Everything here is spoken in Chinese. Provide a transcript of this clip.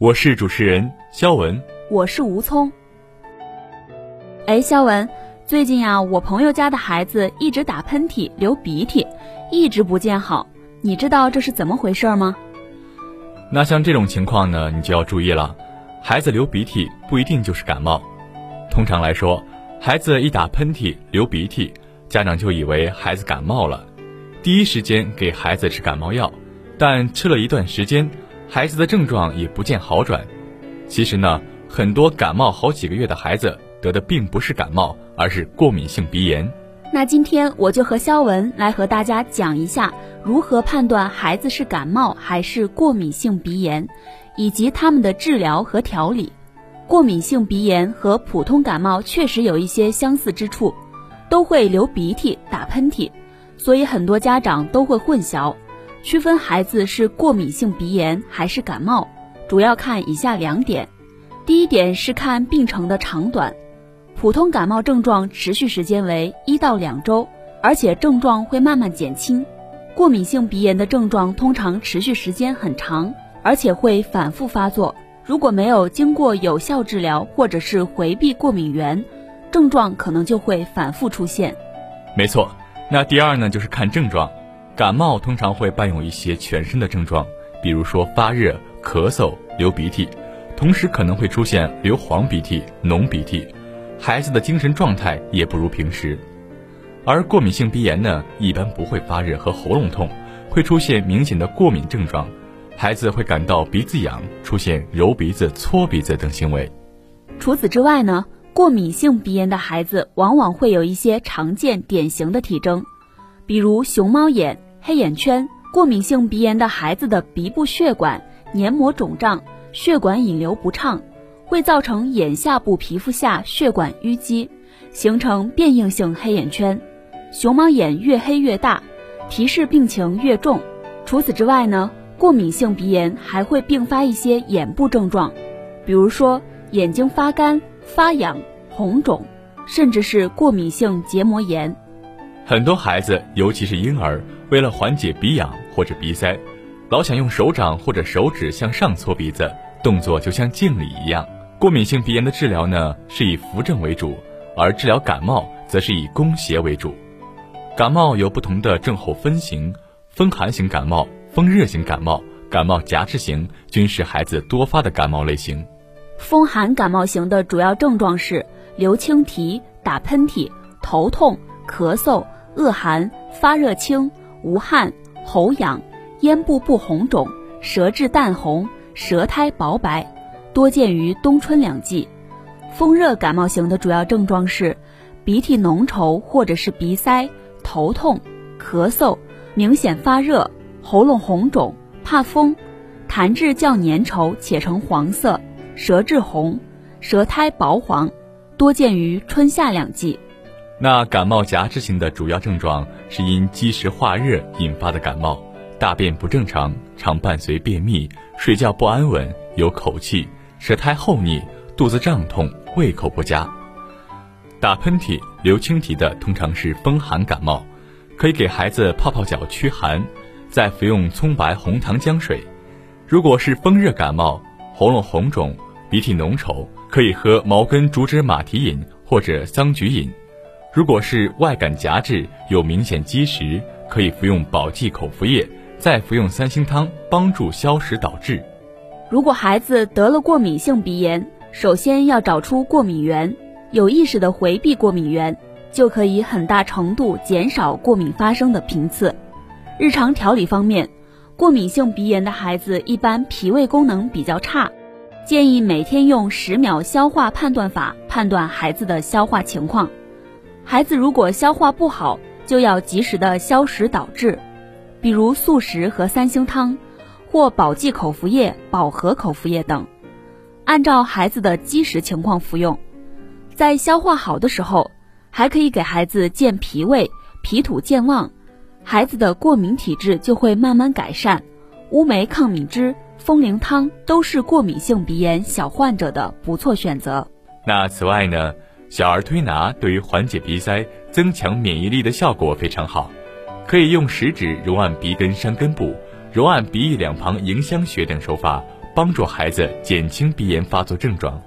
我是主持人肖文。我是吴聪。哎，肖文，最近呀、我朋友家的孩子一直打喷嚏、流鼻涕，一直不见好。你知道这是怎么回事吗？那像这种情况呢，你就要注意了。孩子流鼻涕不一定就是感冒，通常来说，孩子一打喷嚏、流鼻涕，家长就以为孩子感冒了，第一时间给孩子吃感冒药，但吃了一段时间，孩子的症状也不见好转。其实呢，很多感冒好几个月的孩子得的并不是感冒，而是过敏性鼻炎。那今天我就和肖文来和大家讲一下如何判断孩子是感冒还是过敏性鼻炎，以及他们的治疗和调理。过敏性鼻炎和普通感冒确实有一些相似之处，都会流鼻涕、打喷嚏，所以很多家长都会混淆，区分孩子是过敏性鼻炎还是感冒，主要看以下两点。第一点是看病程的长短。普通感冒症状持续时间为一到两周，而且症状会慢慢减轻。过敏性鼻炎的症状通常持续时间很长，而且会反复发作。如果没有经过有效治疗或者是回避过敏源，症状可能就会反复出现。没错，那第二呢，就是看症状。感冒通常会伴有一些全身的症状，比如说发热、咳嗽、流鼻涕，同时可能会出现流黄鼻涕、浓鼻涕。孩子的精神状态也不如平时，而过敏性鼻炎呢，一般不会发热和喉咙痛，会出现明显的过敏症状，孩子会感到鼻子痒，出现揉鼻子、搓鼻子等行为。除此之外呢，过敏性鼻炎的孩子往往会有一些常见典型的体征，比如熊猫眼、黑眼圈。过敏性鼻炎的孩子的鼻部血管黏膜肿胀，血管引流不畅。会造成眼下部皮肤下血管淤积，形成变硬性黑眼圈。熊猫眼越黑越大，提示病情越重。除此之外呢，过敏性鼻炎还会并发一些眼部症状，比如说眼睛发干、发痒、红肿，甚至是过敏性结膜炎。很多孩子，尤其是婴儿，为了缓解鼻痒或者鼻塞，老想用手掌或者手指向上搓鼻子，动作就像敬礼一样。过敏性鼻炎的治疗呢，是以扶正为主，而治疗感冒则是以攻邪为主。感冒有不同的症候分型，风寒型感冒、风热型感冒、感冒夹治型均是孩子多发的感冒类型。风寒感冒型的主要症状是流清涕、打喷嚏、头痛、咳嗽、恶寒、发热轻、无汗、喉痒、咽部不红肿、舌质淡红、舌苔薄白。多见于冬春两季。风热感冒型的主要症状是鼻涕浓稠或者是鼻塞、头痛、咳嗽、明显发热、喉咙红肿、怕风、痰质较粘稠且呈黄色、舌质红、舌苔薄黄，多见于春夏两季。那感冒夹治型的主要症状是因积食化热引发的感冒，大便不正常，常伴随便秘，睡觉不安稳，有口气。舌苔厚腻、肚子胀痛、胃口不佳，打喷嚏、流清涕的通常是风寒感冒，可以给孩子泡泡脚驱寒，再服用葱白红糖姜水。如果是风热感冒，喉咙红肿、鼻涕浓稠，可以喝茅根竹枝马蹄饮或者桑菊饮。如果是外感夹质，有明显积食，可以服用保济口服液，再服用三星汤，帮助消食导滞。如果孩子得了过敏性鼻炎，首先要找出过敏源，有意识的回避过敏源，就可以很大程度减少过敏发生的频次。日常调理方面，过敏性鼻炎的孩子一般脾胃功能比较差，建议每天用十秒消化判断法判断孩子的消化情况。孩子如果消化不好，就要及时的消食导滞，比如素食和三星汤。或保济口服液、饱和口服液等，按照孩子的积食情况服用。在消化好的时候，还可以给孩子健脾胃、脾土健旺，孩子的过敏体质就会慢慢改善。乌梅抗敏汁、风铃汤都是过敏性鼻炎小患者的不错选择。那此外呢，小儿推拿对于缓解鼻塞、增强免疫力的效果非常好，可以用食指揉按鼻根山根部、揉按鼻翼两旁迎香穴等手法，帮助孩子减轻鼻炎发作症状。